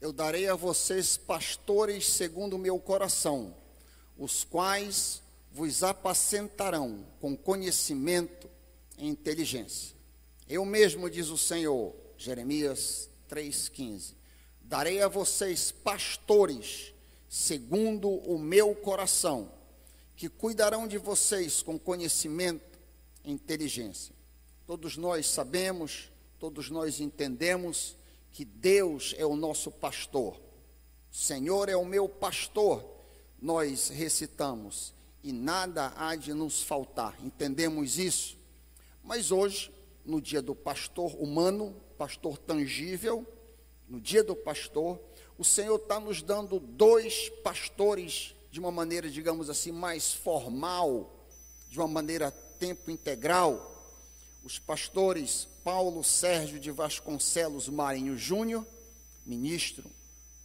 Eu darei a vocês pastores segundo o meu coração, os quais vos apacentarão com conhecimento e inteligência. Eu mesmo, diz o Senhor, Jeremias 3,15: Darei a vocês pastores segundo o meu coração, que cuidarão de vocês com conhecimento e inteligência. Todos nós sabemos, todos nós entendemos que Deus é o nosso pastor. Senhor é o meu pastor, nós recitamos, e nada há de nos faltar. Entendemos isso? Mas hoje, no dia do pastor humano, pastor tangível, no dia do pastor, o Senhor está nos dando dois pastores de uma maneira, digamos assim, mais formal, de uma maneira tempo integral. Os pastores Paulo Sérgio de Vasconcelos Marinho Júnior, ministro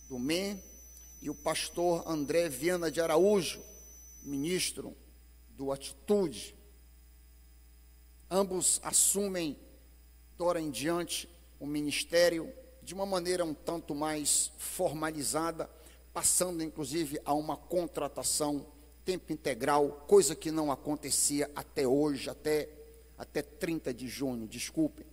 do MEN, e o pastor André Viana de Araújo, ministro do Atitude. Ambos assumem, de hora em diante, o ministério de uma maneira um tanto mais formalizada, passando inclusive a uma contratação tempo integral, coisa que não acontecia até hoje, até, até 30 de junho, desculpem.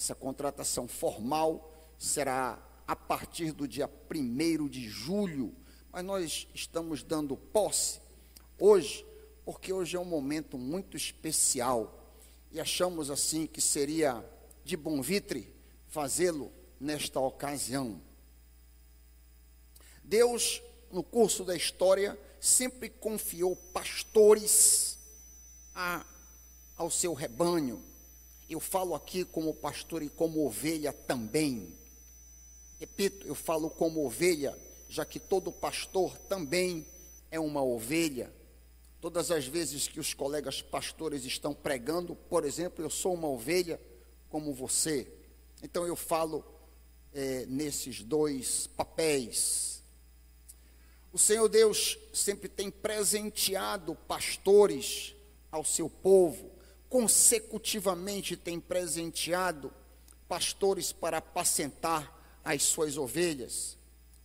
Essa contratação formal será a partir do dia 1 de julho, mas nós estamos dando posse hoje, porque hoje é um momento muito especial e achamos assim que seria de bom vitre fazê-lo nesta ocasião. Deus, no curso da história, sempre confiou pastores a, ao seu rebanho. Eu falo aqui como pastor e como ovelha também. Repito, eu falo como ovelha, já que todo pastor também é uma ovelha. Todas as vezes que os colegas pastores estão pregando, por exemplo, eu sou uma ovelha como você. Então eu falo é, nesses dois papéis. O Senhor Deus sempre tem presenteado pastores ao seu povo, consecutivamente tem presenteado pastores para apacentar as suas ovelhas.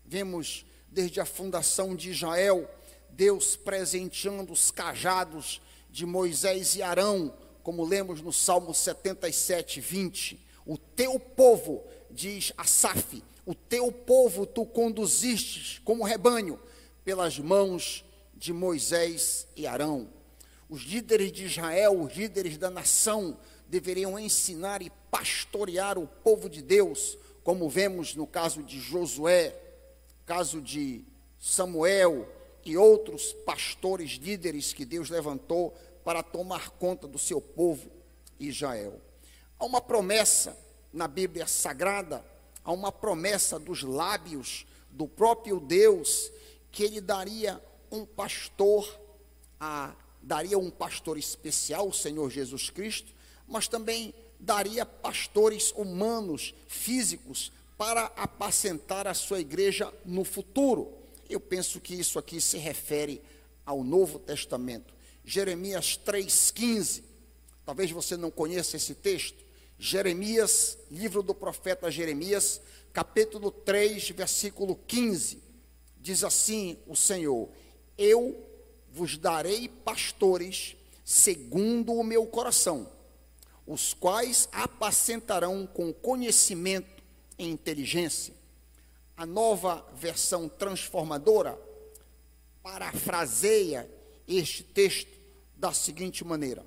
Vemos desde a fundação de Israel, Deus presenteando os cajados de Moisés e Arão, como lemos no Salmo 77, 20. O teu povo diz Asaf: O teu povo tu conduzistes como rebanho pelas mãos de Moisés e Arão. Os líderes de Israel, os líderes da nação, deveriam ensinar e pastorear o povo de Deus, como vemos no caso de Josué, caso de Samuel e outros pastores líderes que Deus levantou para tomar conta do seu povo Israel. Há uma promessa na Bíblia Sagrada, há uma promessa dos lábios do próprio Deus que ele daria um pastor, a, daria um pastor especial, o Senhor Jesus Cristo, mas também daria pastores humanos, físicos, para apacentar a sua igreja no futuro. Eu penso que isso aqui se refere ao Novo Testamento. Jeremias 3,15. Talvez você não conheça esse texto. Jeremias, livro do profeta Jeremias, capítulo 3, versículo 15. Diz assim o Senhor: Eu vos darei pastores segundo o meu coração, os quais apacentarão com conhecimento e inteligência. A nova versão transformadora parafraseia este texto da seguinte maneira: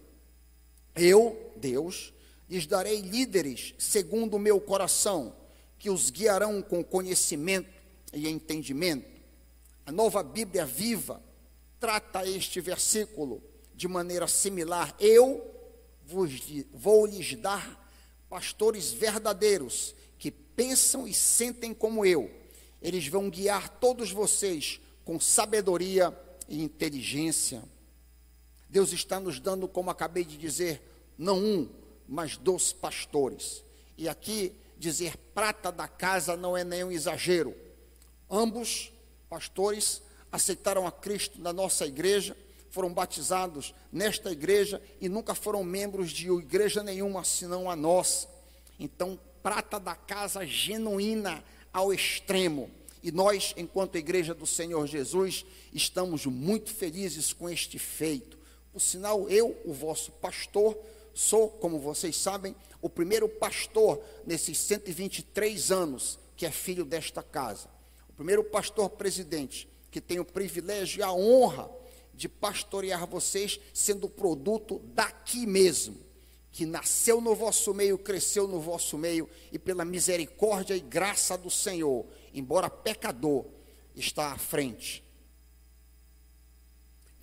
Eu, Deus, lhes darei líderes segundo o meu coração, que os guiarão com conhecimento e entendimento. A nova Bíblia viva trata este versículo de maneira similar. Eu vos, vou lhes dar pastores verdadeiros que pensam e sentem como eu. Eles vão guiar todos vocês com sabedoria e inteligência. Deus está nos dando, como acabei de dizer, não um, mas dos pastores. E aqui dizer prata da casa não é nenhum exagero. Ambos, pastores, aceitaram a Cristo na nossa igreja, foram batizados nesta igreja e nunca foram membros de igreja nenhuma senão a nossa. Então, prata da casa genuína ao extremo. E nós, enquanto Igreja do Senhor Jesus, estamos muito felizes com este feito. Por sinal, eu, o vosso pastor, sou, como vocês sabem, o primeiro pastor nesses 123 anos que é filho desta casa. O primeiro pastor presidente que tem o privilégio e a honra de pastorear vocês, sendo produto daqui mesmo, que nasceu no vosso meio, cresceu no vosso meio, e pela misericórdia e graça do Senhor, embora pecador, está à frente.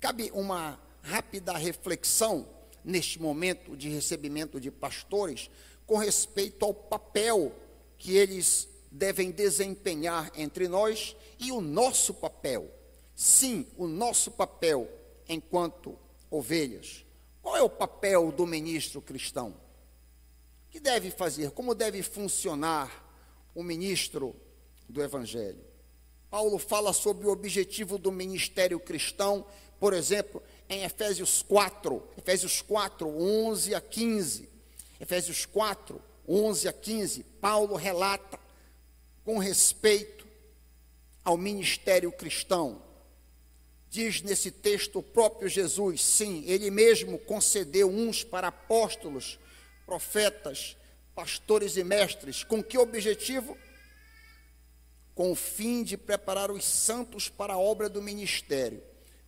Cabe uma rápida reflexão neste momento de recebimento de pastores com respeito ao papel que eles devem desempenhar entre nós e o nosso papel Sim, o nosso papel enquanto ovelhas. Qual é o papel do ministro cristão? O que deve fazer? Como deve funcionar o ministro do Evangelho? Paulo fala sobre o objetivo do ministério cristão, por exemplo, em Efésios 4, Efésios 4, 11 a 15. Efésios 4, 11 a 15, Paulo relata com respeito ao ministério cristão diz nesse texto o próprio Jesus, sim, ele mesmo concedeu uns para apóstolos, profetas, pastores e mestres. Com que objetivo? Com o fim de preparar os santos para a obra do ministério,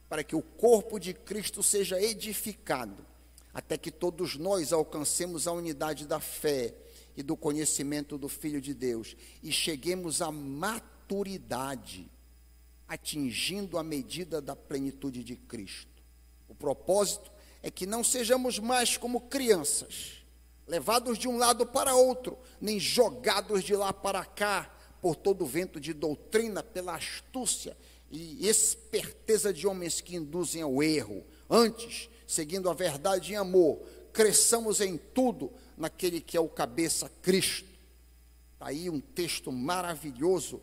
para que o corpo de Cristo seja edificado, até que todos nós alcancemos a unidade da fé e do conhecimento do Filho de Deus e cheguemos à maturidade atingindo a medida da plenitude de Cristo. O propósito é que não sejamos mais como crianças, levados de um lado para outro, nem jogados de lá para cá por todo o vento de doutrina, pela astúcia e esperteza de homens que induzem ao erro. Antes, seguindo a verdade em amor, cresçamos em tudo naquele que é o cabeça Cristo. Está aí um texto maravilhoso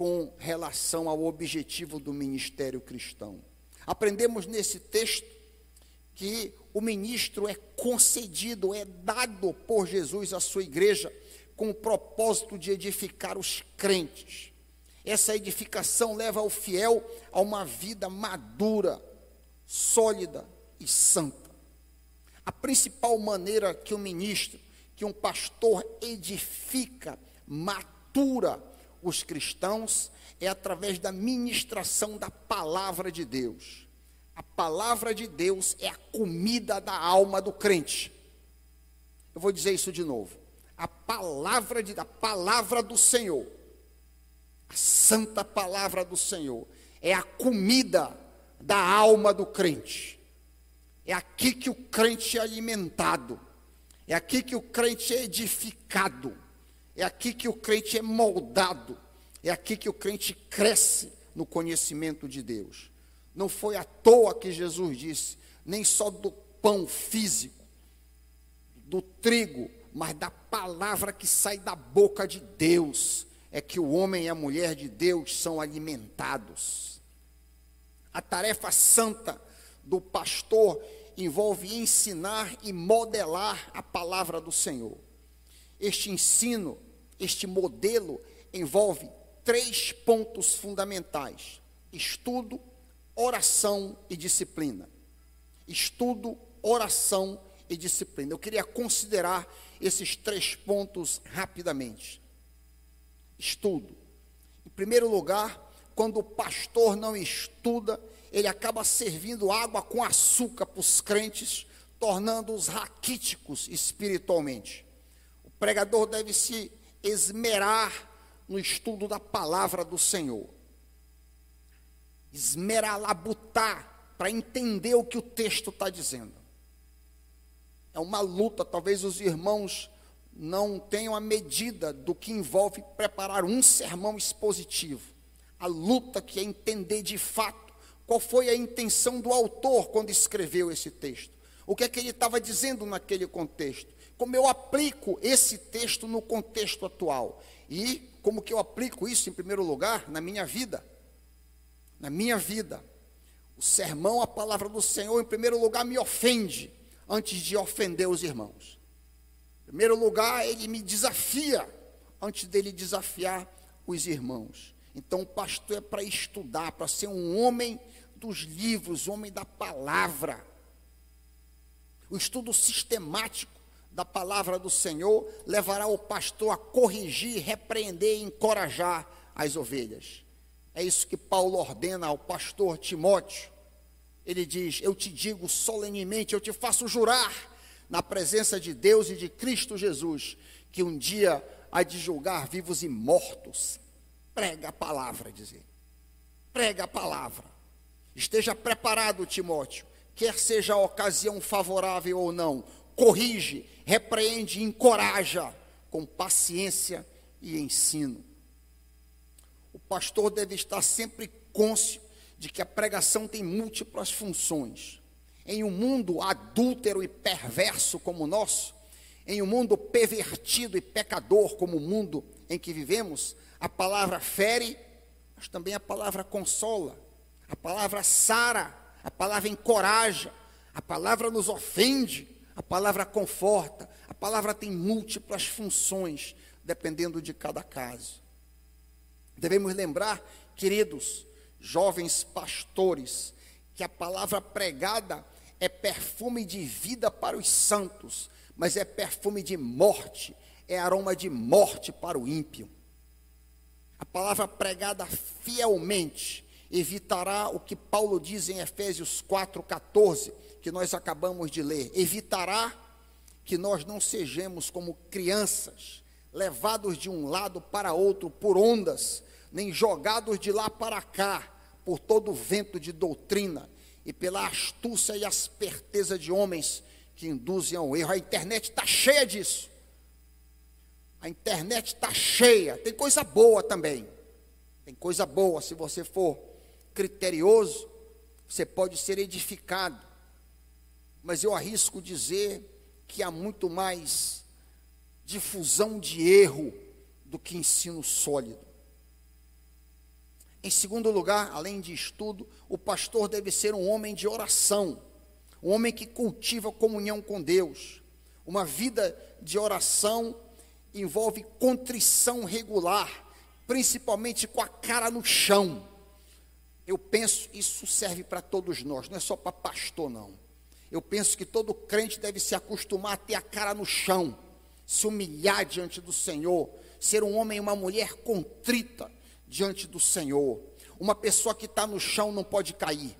com relação ao objetivo do ministério cristão. Aprendemos nesse texto que o ministro é concedido, é dado por Jesus à sua igreja com o propósito de edificar os crentes. Essa edificação leva o fiel a uma vida madura, sólida e santa. A principal maneira que o ministro, que um pastor edifica, matura os cristãos é através da ministração da palavra de Deus. A palavra de Deus é a comida da alma do crente. Eu vou dizer isso de novo. A palavra de, palavra do Senhor, a santa palavra do Senhor, é a comida da alma do crente. É aqui que o crente é alimentado. É aqui que o crente é edificado. É aqui que o crente é moldado. É aqui que o crente cresce no conhecimento de Deus. Não foi à toa que Jesus disse, nem só do pão físico, do trigo, mas da palavra que sai da boca de Deus, é que o homem e a mulher de Deus são alimentados. A tarefa santa do pastor envolve ensinar e modelar a palavra do Senhor. Este ensino, este modelo, envolve três pontos fundamentais: estudo, oração e disciplina. Estudo, oração e disciplina. Eu queria considerar esses três pontos rapidamente. Estudo. Em primeiro lugar, quando o pastor não estuda, ele acaba servindo água com açúcar para os crentes, tornando-os raquíticos espiritualmente pregador deve se esmerar no estudo da palavra do Senhor. Esmerar, labutar, para entender o que o texto está dizendo. É uma luta, talvez os irmãos não tenham a medida do que envolve preparar um sermão expositivo. A luta que é entender de fato qual foi a intenção do autor quando escreveu esse texto. O que é que ele estava dizendo naquele contexto? Como eu aplico esse texto no contexto atual e como que eu aplico isso em primeiro lugar na minha vida. Na minha vida. O sermão, a palavra do Senhor, em primeiro lugar, me ofende antes de ofender os irmãos. Em primeiro lugar, ele me desafia antes dele desafiar os irmãos. Então, o pastor é para estudar, para ser um homem dos livros, homem da palavra. O estudo sistemático da palavra do Senhor levará o pastor a corrigir, repreender e encorajar as ovelhas. É isso que Paulo ordena ao pastor Timóteo. Ele diz: Eu te digo solenemente, eu te faço jurar na presença de Deus e de Cristo Jesus, que um dia há de julgar vivos e mortos. Prega a palavra, dizer. Prega a palavra. Esteja preparado, Timóteo, quer seja a ocasião favorável ou não. Corrige, repreende, encoraja com paciência e ensino. O pastor deve estar sempre cônscio de que a pregação tem múltiplas funções. Em um mundo adúltero e perverso como o nosso, em um mundo pervertido e pecador como o mundo em que vivemos, a palavra fere, mas também a palavra consola, a palavra sara, a palavra encoraja, a palavra nos ofende, a palavra conforta, a palavra tem múltiplas funções, dependendo de cada caso. Devemos lembrar, queridos, jovens pastores, que a palavra pregada é perfume de vida para os santos, mas é perfume de morte, é aroma de morte para o ímpio. A palavra pregada fielmente evitará o que Paulo diz em Efésios 4,14, que nós acabamos de ler. Evitará que nós não sejamos como crianças, levados de um lado para outro por ondas, nem jogados de lá para cá por todo o vento de doutrina e pela astúcia e asperteza de homens que induzem ao erro. A internet está cheia disso. A internet está cheia. Tem coisa boa também. Tem coisa boa. Se você for criterioso, você pode ser edificado. Mas eu arrisco dizer que há muito mais difusão de erro do que ensino sólido. Em segundo lugar, além de estudo, o pastor deve ser um homem de oração um homem que cultiva comunhão com Deus. Uma vida de oração envolve contrição regular, principalmente com a cara no chão. Eu penso, isso serve para todos nós, não é só para pastor, não. Eu penso que todo crente deve se acostumar a ter a cara no chão, se humilhar diante do Senhor, ser um homem e uma mulher contrita diante do Senhor. Uma pessoa que está no chão não pode cair.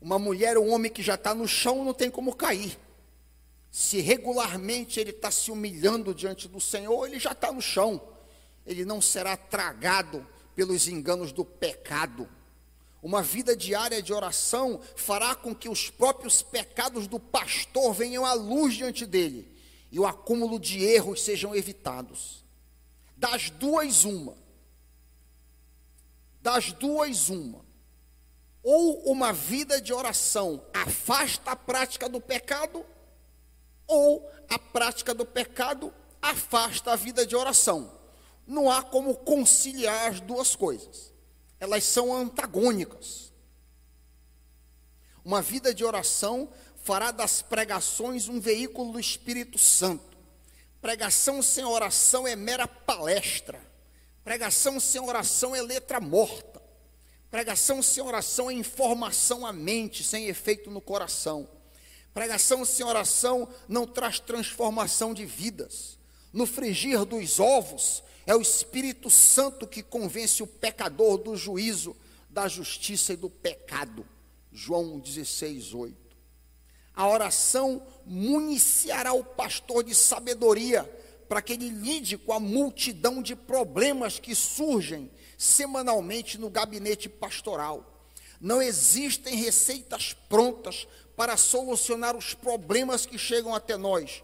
Uma mulher ou um homem que já está no chão não tem como cair. Se regularmente ele está se humilhando diante do Senhor, ele já está no chão. Ele não será tragado pelos enganos do pecado. Uma vida diária de oração fará com que os próprios pecados do pastor venham à luz diante dele e o acúmulo de erros sejam evitados. Das duas, uma. Das duas, uma ou uma vida de oração afasta a prática do pecado, ou a prática do pecado afasta a vida de oração. Não há como conciliar as duas coisas. Elas são antagônicas. Uma vida de oração fará das pregações um veículo do Espírito Santo. Pregação sem oração é mera palestra. Pregação sem oração é letra morta. Pregação sem oração é informação à mente, sem efeito no coração. Pregação sem oração não traz transformação de vidas. No frigir dos ovos, é o Espírito Santo que convence o pecador do juízo, da justiça e do pecado. João 16, 8. A oração municiará o pastor de sabedoria para que ele lide com a multidão de problemas que surgem semanalmente no gabinete pastoral. Não existem receitas prontas para solucionar os problemas que chegam até nós.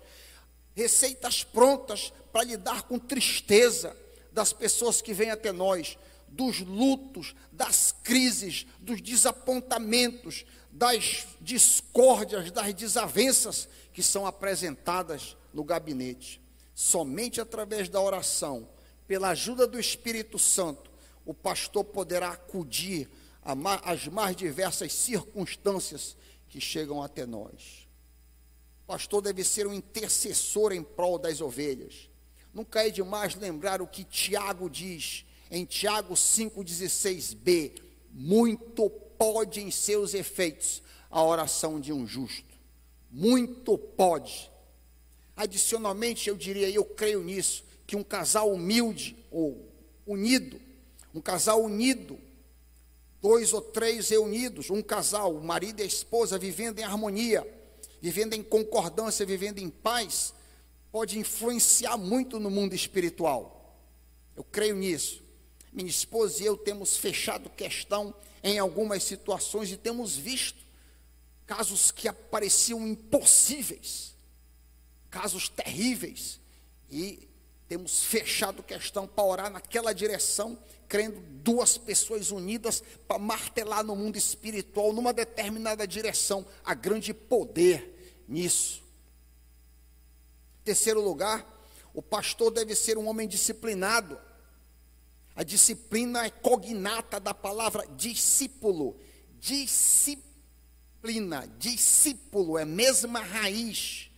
Receitas prontas para lidar com tristeza das pessoas que vêm até nós, dos lutos, das crises, dos desapontamentos, das discórdias, das desavenças que são apresentadas no gabinete. Somente através da oração, pela ajuda do Espírito Santo, o pastor poderá acudir às mais diversas circunstâncias que chegam até nós. Pastor deve ser um intercessor em prol das ovelhas. nunca é demais lembrar o que Tiago diz em Tiago 5,16b: muito pode em seus efeitos a oração de um justo. Muito pode. Adicionalmente, eu diria, eu creio nisso, que um casal humilde ou unido, um casal unido, dois ou três reunidos, um casal, o marido e a esposa vivendo em harmonia, vivendo em concordância, vivendo em paz, pode influenciar muito no mundo espiritual. Eu creio nisso. Minha esposa e eu temos fechado questão em algumas situações e temos visto casos que apareciam impossíveis, casos terríveis, e temos fechado questão para orar naquela direção, crendo duas pessoas unidas para martelar no mundo espiritual, numa determinada direção. Há grande poder nisso. Terceiro lugar, o pastor deve ser um homem disciplinado. A disciplina é cognata da palavra discípulo. Disciplina, discípulo é a mesma raiz.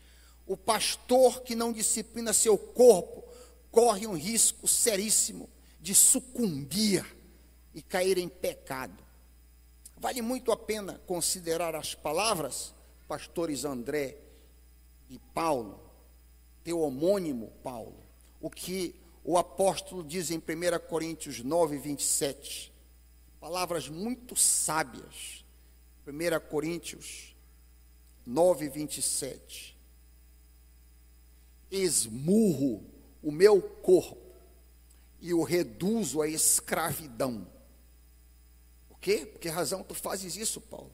O pastor que não disciplina seu corpo corre um risco seríssimo de sucumbir e cair em pecado. Vale muito a pena considerar as palavras, pastores André e Paulo, teu homônimo Paulo, o que o apóstolo diz em 1 Coríntios 9, 27. Palavras muito sábias. 1 Coríntios 9, 27. Esmurro o meu corpo e o reduzo à escravidão. Por quê? Por que razão tu fazes isso, Paulo?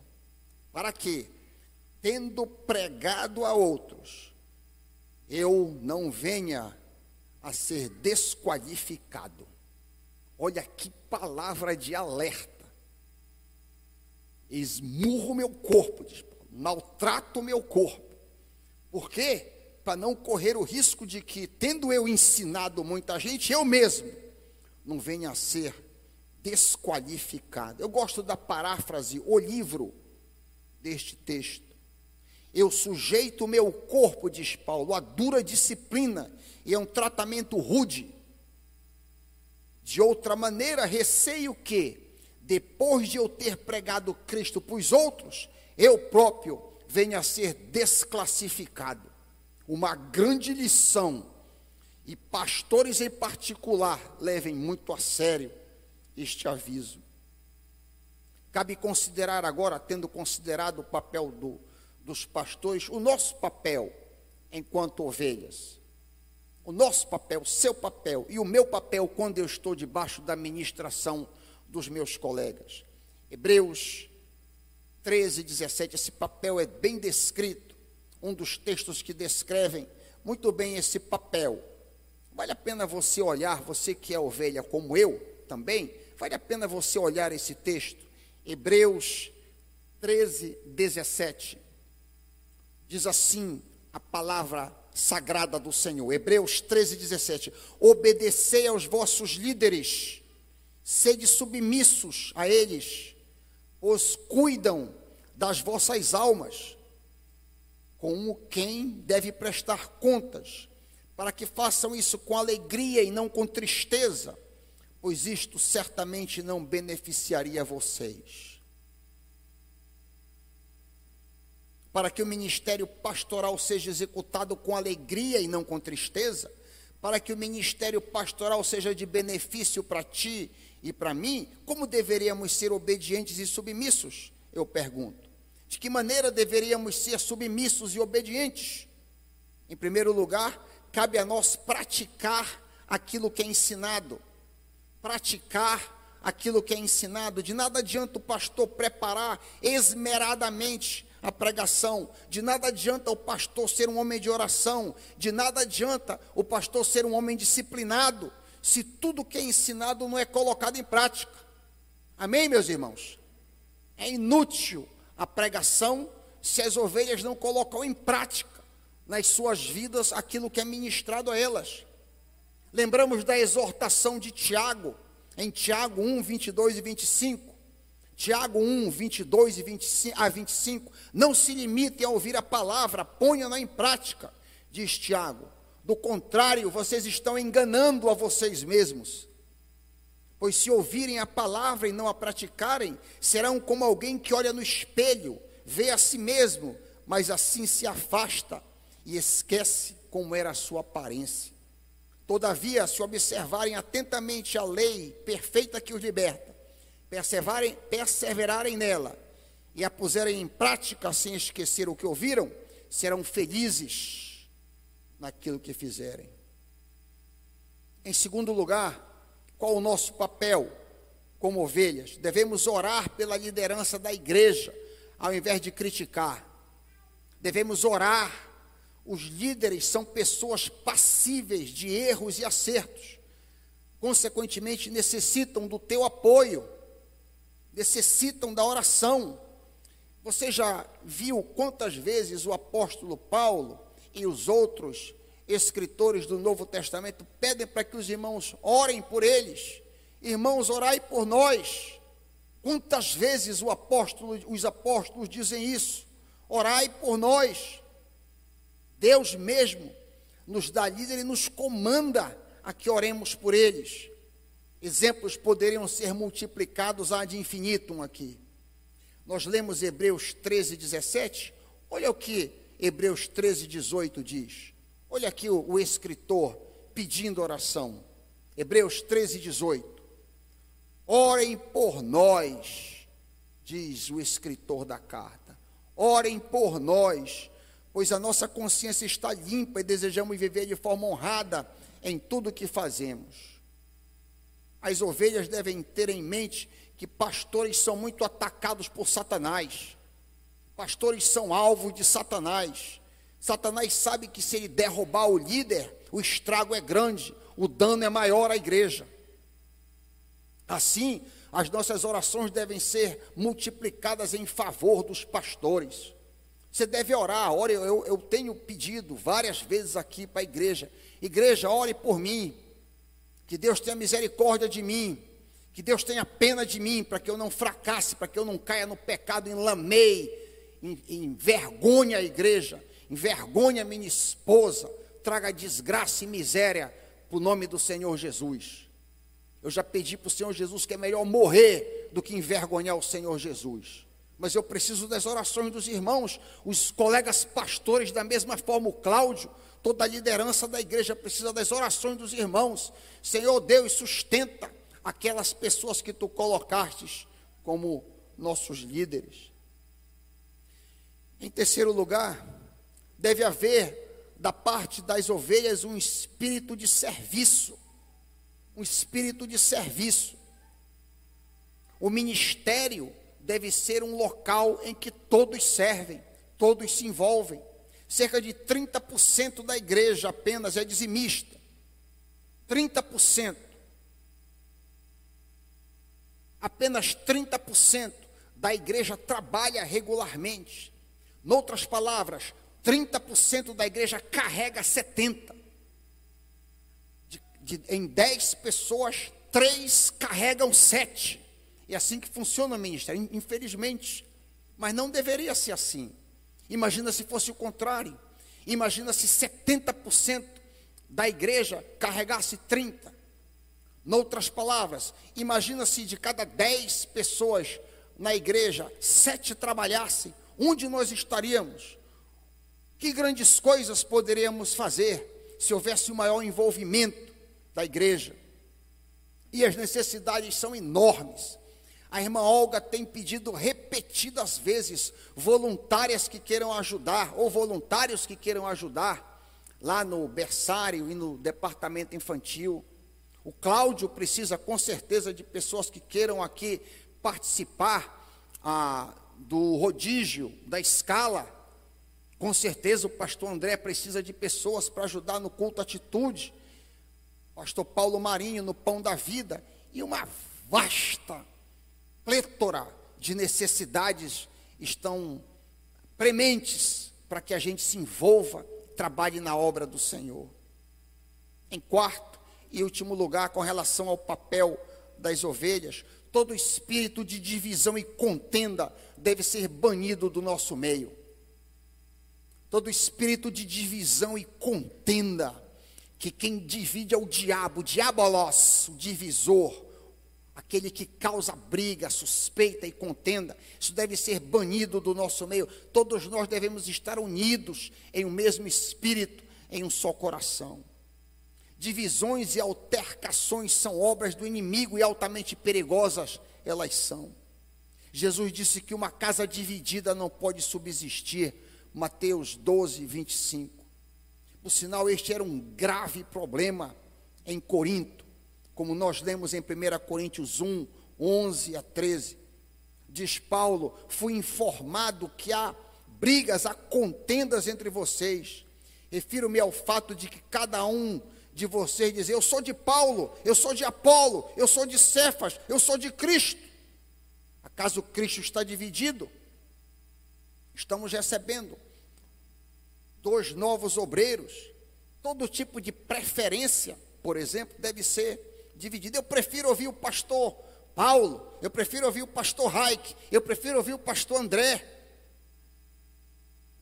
Para que, tendo pregado a outros, eu não venha a ser desqualificado. Olha que palavra de alerta. Esmurro meu corpo, diz Paulo, maltrato meu corpo. Por quê? Para não correr o risco de que, tendo eu ensinado muita gente, eu mesmo não venha a ser desqualificado. Eu gosto da paráfrase, o livro deste texto. Eu sujeito o meu corpo, diz Paulo, a dura disciplina e é um tratamento rude. De outra maneira, receio que, depois de eu ter pregado Cristo para os outros, eu próprio venha a ser desclassificado. Uma grande lição, e pastores em particular levem muito a sério este aviso. Cabe considerar agora, tendo considerado o papel do, dos pastores, o nosso papel enquanto ovelhas o nosso papel, o seu papel e o meu papel quando eu estou debaixo da ministração dos meus colegas. Hebreus 13, 17, esse papel é bem descrito, um dos textos que descrevem muito bem esse papel. Vale a pena você olhar, você que é ovelha como eu também, vale a pena você olhar esse texto. Hebreus 13, 17. Diz assim a palavra sagrada do Senhor. Hebreus 13, 17. Obedecei aos vossos líderes, sede submissos a eles, os cuidam das vossas almas, como quem deve prestar contas, para que façam isso com alegria e não com tristeza, pois isto certamente não beneficiaria vocês. Para que o ministério pastoral seja executado com alegria e não com tristeza, para que o ministério pastoral seja de benefício para ti e para mim, como deveríamos ser obedientes e submissos? Eu pergunto. De que maneira deveríamos ser submissos e obedientes? Em primeiro lugar, cabe a nós praticar aquilo que é ensinado. Praticar aquilo que é ensinado. De nada adianta o pastor preparar esmeradamente a pregação. De nada adianta o pastor ser um homem de oração, de nada adianta o pastor ser um homem disciplinado, se tudo que é ensinado não é colocado em prática. Amém, meus irmãos? É inútil a pregação se as ovelhas não colocam em prática nas suas vidas aquilo que é ministrado a elas. Lembramos da exortação de Tiago, em Tiago 1, 22 e 25. Tiago 1, 22 e 25, a 25, não se limitem a ouvir a palavra, ponham-na em prática, diz Tiago. Do contrário, vocês estão enganando a vocês mesmos. Pois se ouvirem a palavra e não a praticarem, serão como alguém que olha no espelho, vê a si mesmo, mas assim se afasta e esquece como era a sua aparência. Todavia, se observarem atentamente a lei perfeita que os liberta, perseverarem, perseverarem nela e a puserem em prática sem esquecer o que ouviram, serão felizes naquilo que fizerem. Em segundo lugar, qual o nosso papel como ovelhas? Devemos orar pela liderança da igreja, ao invés de criticar. Devemos orar os líderes são pessoas passíveis de erros e acertos. Consequentemente, necessitam do teu apoio, necessitam da oração. Você já viu quantas vezes o apóstolo Paulo e os outros escritores do Novo Testamento pedem para que os irmãos orem por eles? Irmãos, orai por nós. Quantas vezes apóstolo, os apóstolos dizem isso? Orai por nós. Deus mesmo nos dá líder e nos comanda a que oremos por eles. Exemplos poderiam ser multiplicados ad infinitum aqui. Nós lemos Hebreus 13, 17. Olha o que Hebreus 13, 18 diz. Olha aqui o, o escritor pedindo oração. Hebreus 13, 18. Orem por nós, diz o escritor da carta. Orem por nós pois a nossa consciência está limpa e desejamos viver de forma honrada em tudo o que fazemos. As ovelhas devem ter em mente que pastores são muito atacados por Satanás. Pastores são alvos de Satanás. Satanás sabe que se ele derrubar o líder, o estrago é grande, o dano é maior à igreja. Assim, as nossas orações devem ser multiplicadas em favor dos pastores. Você deve orar, ore, eu, eu tenho pedido várias vezes aqui para a igreja. Igreja, ore por mim. Que Deus tenha misericórdia de mim. Que Deus tenha pena de mim, para que eu não fracasse, para que eu não caia no pecado, enlamei, envergonhe a igreja, envergonhe a minha esposa, traga desgraça e miséria para o nome do Senhor Jesus. Eu já pedi para o Senhor Jesus que é melhor morrer do que envergonhar o Senhor Jesus mas eu preciso das orações dos irmãos, os colegas pastores, da mesma forma, o Cláudio, toda a liderança da igreja precisa das orações dos irmãos. Senhor Deus, sustenta aquelas pessoas que tu colocastes como nossos líderes. Em terceiro lugar, deve haver da parte das ovelhas um espírito de serviço. Um espírito de serviço. O ministério deve ser um local em que todos servem, todos se envolvem. Cerca de 30% da igreja apenas é dizimista. 30%. Apenas 30% da igreja trabalha regularmente. Noutras palavras, 30% da igreja carrega 70%. De, de, em 10 pessoas, 3 carregam 7. É assim que funciona o ministério, infelizmente. Mas não deveria ser assim. Imagina se fosse o contrário. Imagina se 70% da igreja carregasse 30. Noutras palavras, imagina se de cada 10 pessoas na igreja, sete trabalhassem, onde nós estaríamos? Que grandes coisas poderíamos fazer se houvesse um maior envolvimento da igreja? E as necessidades são enormes. A irmã Olga tem pedido repetidas vezes voluntárias que queiram ajudar, ou voluntários que queiram ajudar, lá no berçário e no departamento infantil. O Cláudio precisa com certeza de pessoas que queiram aqui participar ah, do rodízio, da escala. Com certeza o pastor André precisa de pessoas para ajudar no culto atitude. Pastor Paulo Marinho no pão da vida. E uma vasta plétora de necessidades estão prementes para que a gente se envolva, trabalhe na obra do Senhor. Em quarto e último lugar, com relação ao papel das ovelhas, todo espírito de divisão e contenda deve ser banido do nosso meio. Todo espírito de divisão e contenda que quem divide é o diabo, o diabolos, o divisor, aquele que causa briga, suspeita e contenda. Isso deve ser banido do nosso meio. Todos nós devemos estar unidos em um mesmo espírito, em um só coração. Divisões e altercações são obras do inimigo e altamente perigosas elas são. Jesus disse que uma casa dividida não pode subsistir. Mateus 12, 25. Por sinal, este era um grave problema em Corinto, como nós lemos em 1 Coríntios 1, 11 a 13. Diz Paulo: Fui informado que há brigas, há contendas entre vocês. Refiro-me ao fato de que cada um de vocês dizer: Eu sou de Paulo, eu sou de Apolo, eu sou de Cefas, eu sou de Cristo. Acaso Cristo está dividido? Estamos recebendo dois novos obreiros. Todo tipo de preferência, por exemplo, deve ser dividido. Eu prefiro ouvir o pastor Paulo, eu prefiro ouvir o pastor Raik, eu prefiro ouvir o pastor André.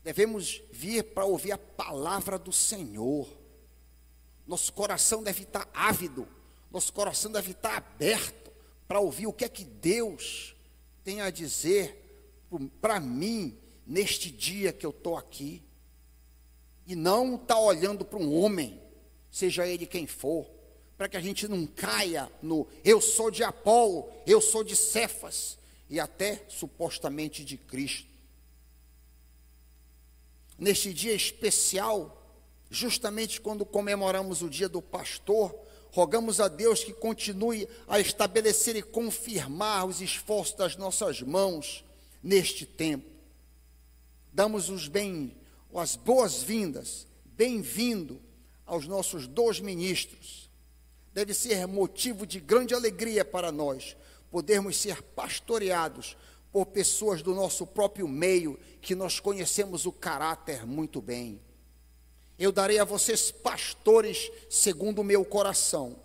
Devemos vir para ouvir a palavra do Senhor. Nosso coração deve estar ávido, nosso coração deve estar aberto para ouvir o que é que Deus tem a dizer para mim neste dia que eu estou aqui. E não estar tá olhando para um homem, seja ele quem for, para que a gente não caia no eu sou de Apolo, eu sou de Cefas e até supostamente de Cristo. Neste dia especial, justamente quando comemoramos o dia do pastor, rogamos a Deus que continue a estabelecer e confirmar os esforços das nossas mãos neste tempo. Damos os bem, as boas-vindas, bem-vindo aos nossos dois ministros. Deve ser motivo de grande alegria para nós podermos ser pastoreados por pessoas do nosso próprio meio que nós conhecemos o caráter muito bem. Eu darei a vocês pastores segundo o meu coração,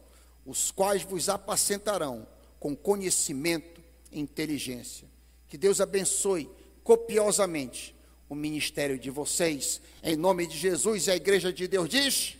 os quais vos apacentarão com conhecimento e inteligência. Que Deus abençoe copiosamente o ministério de vocês. Em nome de Jesus, a igreja de Deus diz: